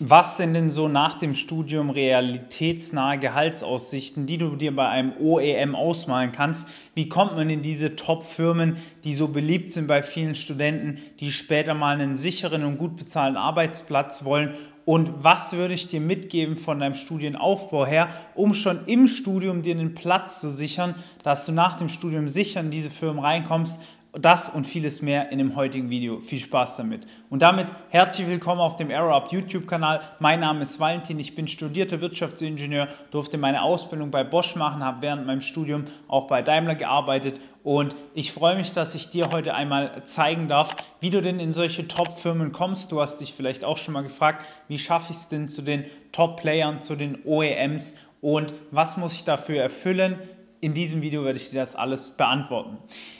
Was sind denn so nach dem Studium realitätsnahe Gehaltsaussichten, die du dir bei einem OEM ausmalen kannst? Wie kommt man in diese Top-Firmen, die so beliebt sind bei vielen Studenten, die später mal einen sicheren und gut bezahlten Arbeitsplatz wollen? Und was würde ich dir mitgeben von deinem Studienaufbau her, um schon im Studium dir einen Platz zu sichern, dass du nach dem Studium sicher in diese Firmen reinkommst, das und vieles mehr in dem heutigen Video. Viel Spaß damit. Und damit herzlich willkommen auf dem AeroUp YouTube-Kanal. Mein Name ist Valentin, ich bin studierter Wirtschaftsingenieur, durfte meine Ausbildung bei Bosch machen, habe während meinem Studium auch bei Daimler gearbeitet und ich freue mich, dass ich dir heute einmal zeigen darf, wie du denn in solche Top-Firmen kommst. Du hast dich vielleicht auch schon mal gefragt, wie schaffe ich es denn zu den Top-Playern, zu den OEMs und was muss ich dafür erfüllen? In diesem Video werde ich dir das alles beantworten.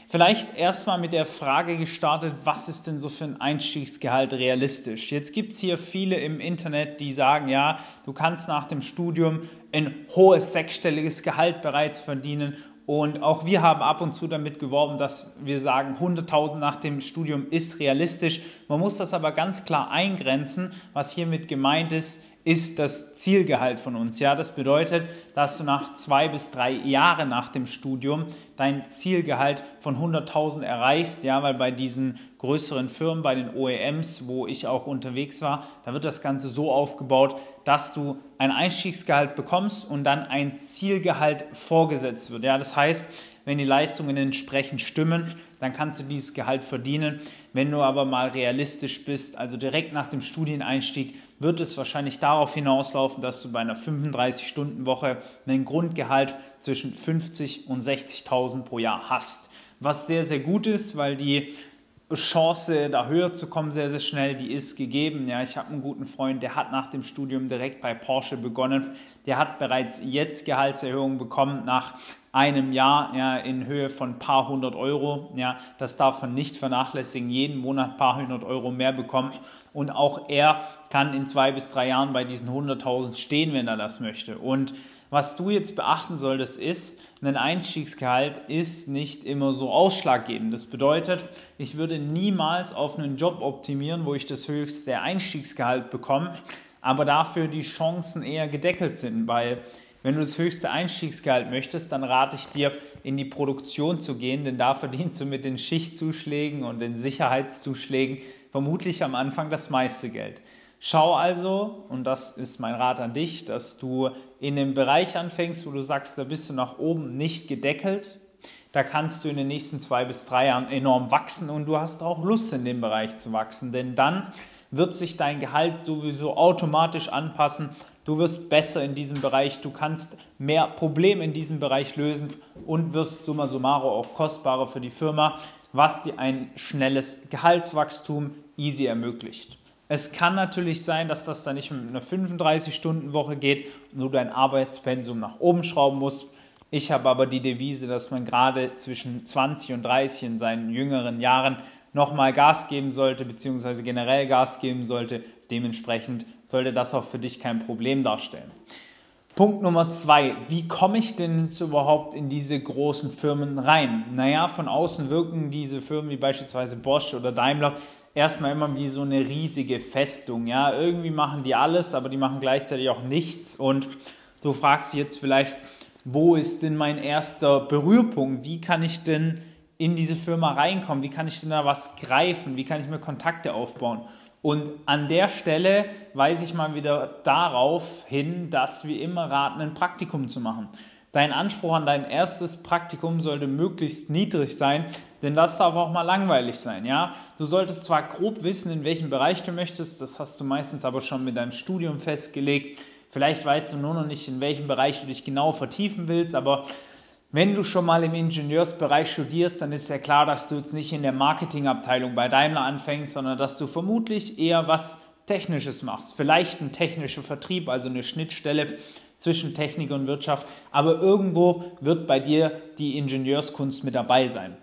Vielleicht erstmal mit der Frage gestartet, was ist denn so für ein Einstiegsgehalt realistisch? Jetzt gibt es hier viele im Internet, die sagen, ja, du kannst nach dem Studium ein hohes sechsstelliges Gehalt bereits verdienen und auch wir haben ab und zu damit geworben, dass wir sagen, 100.000 nach dem Studium ist realistisch. Man muss das aber ganz klar eingrenzen. Was hiermit gemeint ist, ist das Zielgehalt von uns. Ja, das bedeutet, dass du nach zwei bis drei Jahren nach dem Studium dein Zielgehalt von 100.000 erreichst. Ja, weil bei diesen größeren Firmen, bei den OEMs, wo ich auch unterwegs war, da wird das Ganze so aufgebaut, dass du ein Einstiegsgehalt bekommst und dann ein Zielgehalt vorgesetzt wird. Ja, das heißt, wenn die Leistungen entsprechend stimmen, dann kannst du dieses Gehalt verdienen. Wenn du aber mal realistisch bist, also direkt nach dem Studieneinstieg, wird es wahrscheinlich darauf hinauslaufen, dass du bei einer 35-Stunden-Woche einen Grundgehalt zwischen 50 und 60.000 pro Jahr hast. Was sehr, sehr gut ist, weil die Chance, da höher zu kommen, sehr, sehr schnell, die ist gegeben. Ja, ich habe einen guten Freund, der hat nach dem Studium direkt bei Porsche begonnen. Der hat bereits jetzt Gehaltserhöhungen bekommen nach einem Jahr ja, in Höhe von ein paar hundert Euro. Ja, das darf man nicht vernachlässigen. Jeden Monat ein paar hundert Euro mehr bekommen. Und auch er kann in zwei bis drei Jahren bei diesen 100.000 stehen, wenn er das möchte. Und was du jetzt beachten solltest, ist, ein Einstiegsgehalt ist nicht immer so ausschlaggebend. Das bedeutet, ich würde niemals auf einen Job optimieren, wo ich das höchste Einstiegsgehalt bekomme, aber dafür die Chancen eher gedeckelt sind, weil wenn du das höchste Einstiegsgehalt möchtest, dann rate ich dir, in die Produktion zu gehen, denn da verdienst du mit den Schichtzuschlägen und den Sicherheitszuschlägen vermutlich am Anfang das meiste Geld. Schau also, und das ist mein Rat an dich, dass du in dem Bereich anfängst, wo du sagst, da bist du nach oben nicht gedeckelt. Da kannst du in den nächsten zwei bis drei Jahren enorm wachsen und du hast auch Lust in dem Bereich zu wachsen, denn dann wird sich dein Gehalt sowieso automatisch anpassen Du wirst besser in diesem Bereich, du kannst mehr Probleme in diesem Bereich lösen und wirst summa summarum auch kostbarer für die Firma, was dir ein schnelles Gehaltswachstum easy ermöglicht. Es kann natürlich sein, dass das dann nicht mit einer 35-Stunden-Woche geht und du dein Arbeitspensum nach oben schrauben musst. Ich habe aber die Devise, dass man gerade zwischen 20 und 30 in seinen jüngeren Jahren nochmal Gas geben sollte, beziehungsweise generell Gas geben sollte. Dementsprechend sollte das auch für dich kein Problem darstellen. Punkt Nummer zwei, wie komme ich denn jetzt überhaupt in diese großen Firmen rein? Naja, von außen wirken diese Firmen wie beispielsweise Bosch oder Daimler erstmal immer wie so eine riesige Festung. Ja, irgendwie machen die alles, aber die machen gleichzeitig auch nichts. Und du fragst jetzt vielleicht, wo ist denn mein erster Berührpunkt? Wie kann ich denn in diese Firma reinkommen? Wie kann ich denn da was greifen? Wie kann ich mir Kontakte aufbauen? Und an der Stelle weise ich mal wieder darauf hin, dass wir immer raten, ein Praktikum zu machen. Dein Anspruch an dein erstes Praktikum sollte möglichst niedrig sein, denn das darf auch mal langweilig sein. Ja? Du solltest zwar grob wissen, in welchem Bereich du möchtest, das hast du meistens aber schon mit deinem Studium festgelegt. Vielleicht weißt du nur noch nicht, in welchem Bereich du dich genau vertiefen willst, aber wenn du schon mal im Ingenieursbereich studierst, dann ist ja klar, dass du jetzt nicht in der Marketingabteilung bei Daimler anfängst, sondern dass du vermutlich eher was Technisches machst. Vielleicht ein technischer Vertrieb, also eine Schnittstelle zwischen Technik und Wirtschaft, aber irgendwo wird bei dir die Ingenieurskunst mit dabei sein.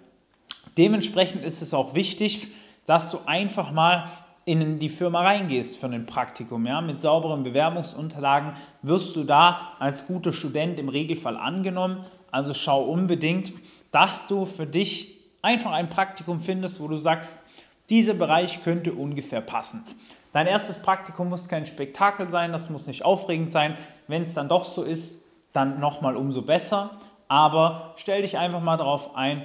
Dementsprechend ist es auch wichtig, dass du einfach mal in die Firma reingehst für ein Praktikum. Ja? Mit sauberen Bewerbungsunterlagen wirst du da als guter Student im Regelfall angenommen also schau unbedingt, dass du für dich einfach ein Praktikum findest, wo du sagst, dieser Bereich könnte ungefähr passen. Dein erstes Praktikum muss kein Spektakel sein, das muss nicht aufregend sein. Wenn es dann doch so ist, dann nochmal umso besser. Aber stell dich einfach mal darauf ein,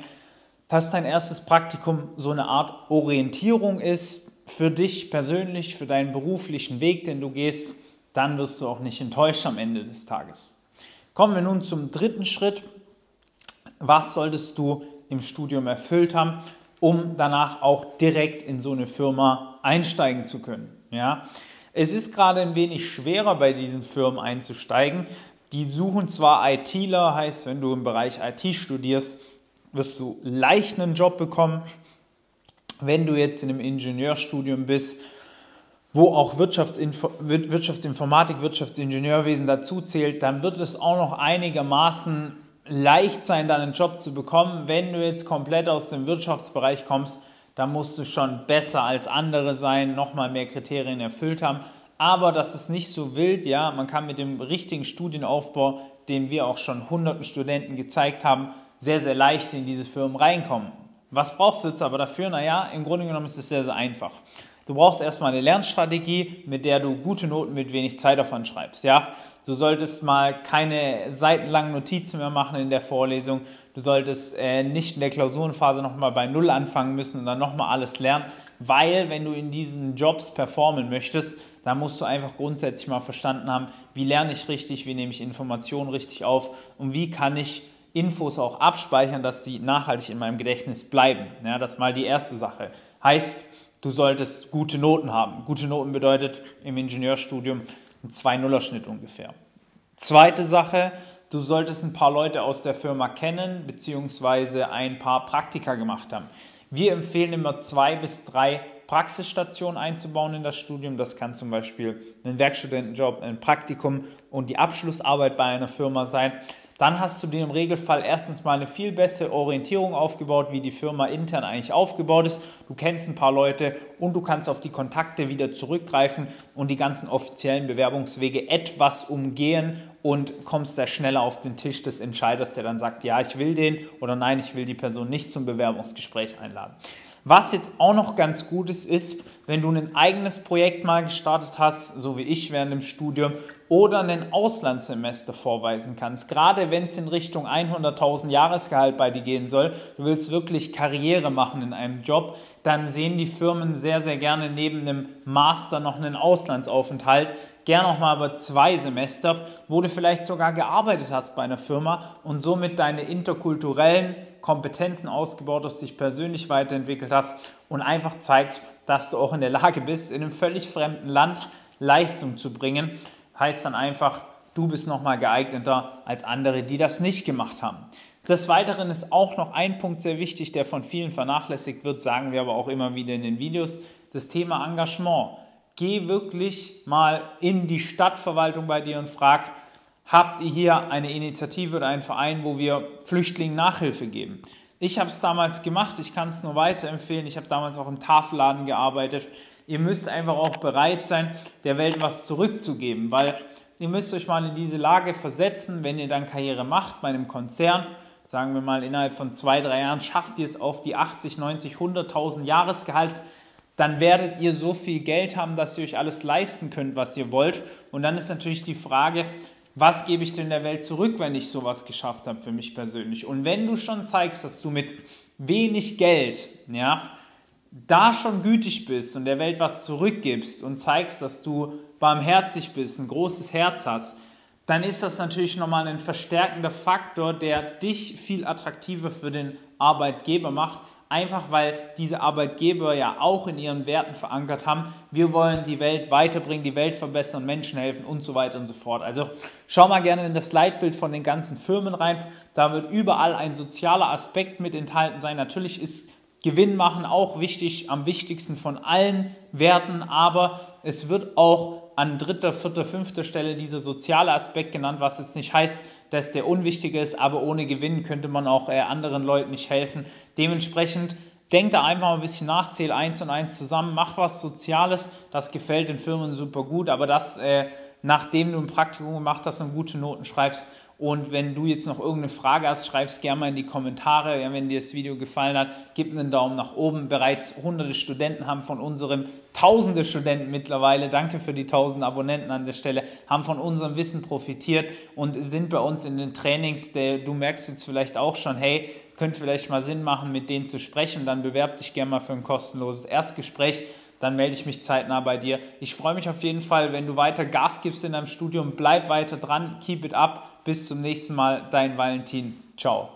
dass dein erstes Praktikum so eine Art Orientierung ist für dich persönlich, für deinen beruflichen Weg, den du gehst. Dann wirst du auch nicht enttäuscht am Ende des Tages. Kommen wir nun zum dritten Schritt. Was solltest du im Studium erfüllt haben, um danach auch direkt in so eine Firma einsteigen zu können? Ja? Es ist gerade ein wenig schwerer bei diesen Firmen einzusteigen. Die suchen zwar ITler, heißt, wenn du im Bereich IT studierst, wirst du leicht einen Job bekommen. Wenn du jetzt in einem Ingenieurstudium bist, wo auch Wirtschaftsinfo Wirtschaftsinformatik, Wirtschaftsingenieurwesen dazu zählt, dann wird es auch noch einigermaßen leicht sein, dann einen Job zu bekommen. Wenn du jetzt komplett aus dem Wirtschaftsbereich kommst, dann musst du schon besser als andere sein, nochmal mehr Kriterien erfüllt haben. Aber das ist nicht so wild, ja. Man kann mit dem richtigen Studienaufbau, den wir auch schon hunderten Studenten gezeigt haben, sehr, sehr leicht in diese Firmen reinkommen. Was brauchst du jetzt aber dafür? Naja, im Grunde genommen ist es sehr, sehr einfach. Du brauchst erstmal eine Lernstrategie, mit der du gute Noten mit wenig Zeitaufwand schreibst. Ja? Du solltest mal keine seitenlangen Notizen mehr machen in der Vorlesung. Du solltest äh, nicht in der Klausurenphase nochmal bei Null anfangen müssen und dann nochmal alles lernen, weil wenn du in diesen Jobs performen möchtest, dann musst du einfach grundsätzlich mal verstanden haben, wie lerne ich richtig, wie nehme ich Informationen richtig auf und wie kann ich Infos auch abspeichern, dass die nachhaltig in meinem Gedächtnis bleiben. Ja, das ist mal die erste Sache. Heißt, du solltest gute Noten haben. Gute Noten bedeutet im Ingenieurstudium ein 2-0er-Schnitt ungefähr. Zweite Sache, du solltest ein paar Leute aus der Firma kennen, beziehungsweise ein paar Praktika gemacht haben. Wir empfehlen immer zwei bis drei Praxisstationen einzubauen in das Studium. Das kann zum Beispiel ein Werkstudentenjob, ein Praktikum und die Abschlussarbeit bei einer Firma sein dann hast du dir im Regelfall erstens mal eine viel bessere Orientierung aufgebaut, wie die Firma intern eigentlich aufgebaut ist. Du kennst ein paar Leute und du kannst auf die Kontakte wieder zurückgreifen und die ganzen offiziellen Bewerbungswege etwas umgehen und kommst da schneller auf den Tisch des Entscheiders, der dann sagt, ja, ich will den oder nein, ich will die Person nicht zum Bewerbungsgespräch einladen. Was jetzt auch noch ganz gut ist, ist, wenn du ein eigenes Projekt mal gestartet hast, so wie ich während dem Studium, oder ein Auslandssemester vorweisen kannst. Gerade wenn es in Richtung 100.000 Jahresgehalt bei dir gehen soll, du willst wirklich Karriere machen in einem Job, dann sehen die Firmen sehr, sehr gerne neben einem Master noch einen Auslandsaufenthalt, gerne auch mal über zwei Semester, wo du vielleicht sogar gearbeitet hast bei einer Firma und somit deine interkulturellen Kompetenzen ausgebaut hast, dich persönlich weiterentwickelt hast und einfach zeigst, dass du auch in der Lage bist, in einem völlig fremden Land Leistung zu bringen, heißt dann einfach, du bist nochmal geeigneter als andere, die das nicht gemacht haben. Des Weiteren ist auch noch ein Punkt sehr wichtig, der von vielen vernachlässigt wird, sagen wir aber auch immer wieder in den Videos, das Thema Engagement. Geh wirklich mal in die Stadtverwaltung bei dir und frag, habt ihr hier eine Initiative oder einen Verein, wo wir Flüchtlingen Nachhilfe geben. Ich habe es damals gemacht, ich kann es nur weiterempfehlen. Ich habe damals auch im Tafelladen gearbeitet. Ihr müsst einfach auch bereit sein, der Welt was zurückzugeben, weil ihr müsst euch mal in diese Lage versetzen, wenn ihr dann Karriere macht bei einem Konzern, sagen wir mal innerhalb von zwei, drei Jahren, schafft ihr es auf die 80, 90, 100.000 Jahresgehalt, dann werdet ihr so viel Geld haben, dass ihr euch alles leisten könnt, was ihr wollt. Und dann ist natürlich die Frage, was gebe ich denn der Welt zurück, wenn ich sowas geschafft habe für mich persönlich? Und wenn du schon zeigst, dass du mit wenig Geld, ja, da schon gütig bist und der Welt was zurückgibst und zeigst, dass du barmherzig bist, ein großes Herz hast, dann ist das natürlich nochmal ein verstärkender Faktor, der dich viel attraktiver für den Arbeitgeber macht, einfach weil diese Arbeitgeber ja auch in ihren Werten verankert haben, wir wollen die Welt weiterbringen, die Welt verbessern, Menschen helfen und so weiter und so fort. Also schau mal gerne in das Leitbild von den ganzen Firmen rein, da wird überall ein sozialer Aspekt mit enthalten sein. Natürlich ist Gewinn machen auch wichtig, am wichtigsten von allen Werten, aber es wird auch an dritter, vierter, fünfter Stelle dieser soziale Aspekt genannt, was jetzt nicht heißt, dass der unwichtig ist, aber ohne Gewinn könnte man auch äh, anderen Leuten nicht helfen. Dementsprechend denk da einfach mal ein bisschen nach, zähl eins und eins zusammen, mach was Soziales, das gefällt den Firmen super gut, aber das, äh, nachdem du ein Praktikum gemacht hast und gute Noten schreibst Und wenn du jetzt noch irgendeine Frage hast, schreib es gerne mal in die Kommentare. Ja, wenn dir das Video gefallen hat, gib einen Daumen nach oben. Bereits hunderte Studenten haben von unserem, tausende Studenten mittlerweile, danke für die tausend Abonnenten an der Stelle, haben von unserem Wissen profitiert und sind bei uns in den Trainings. Der, du merkst jetzt vielleicht auch schon, hey, könnte vielleicht mal Sinn machen, mit denen zu sprechen. Dann bewerb dich gerne mal für ein kostenloses Erstgespräch dann melde ich mich zeitnah bei dir. Ich freue mich auf jeden Fall, wenn du weiter Gas gibst in deinem Studium. Bleib weiter dran, keep it up. Bis zum nächsten Mal, dein Valentin. Ciao.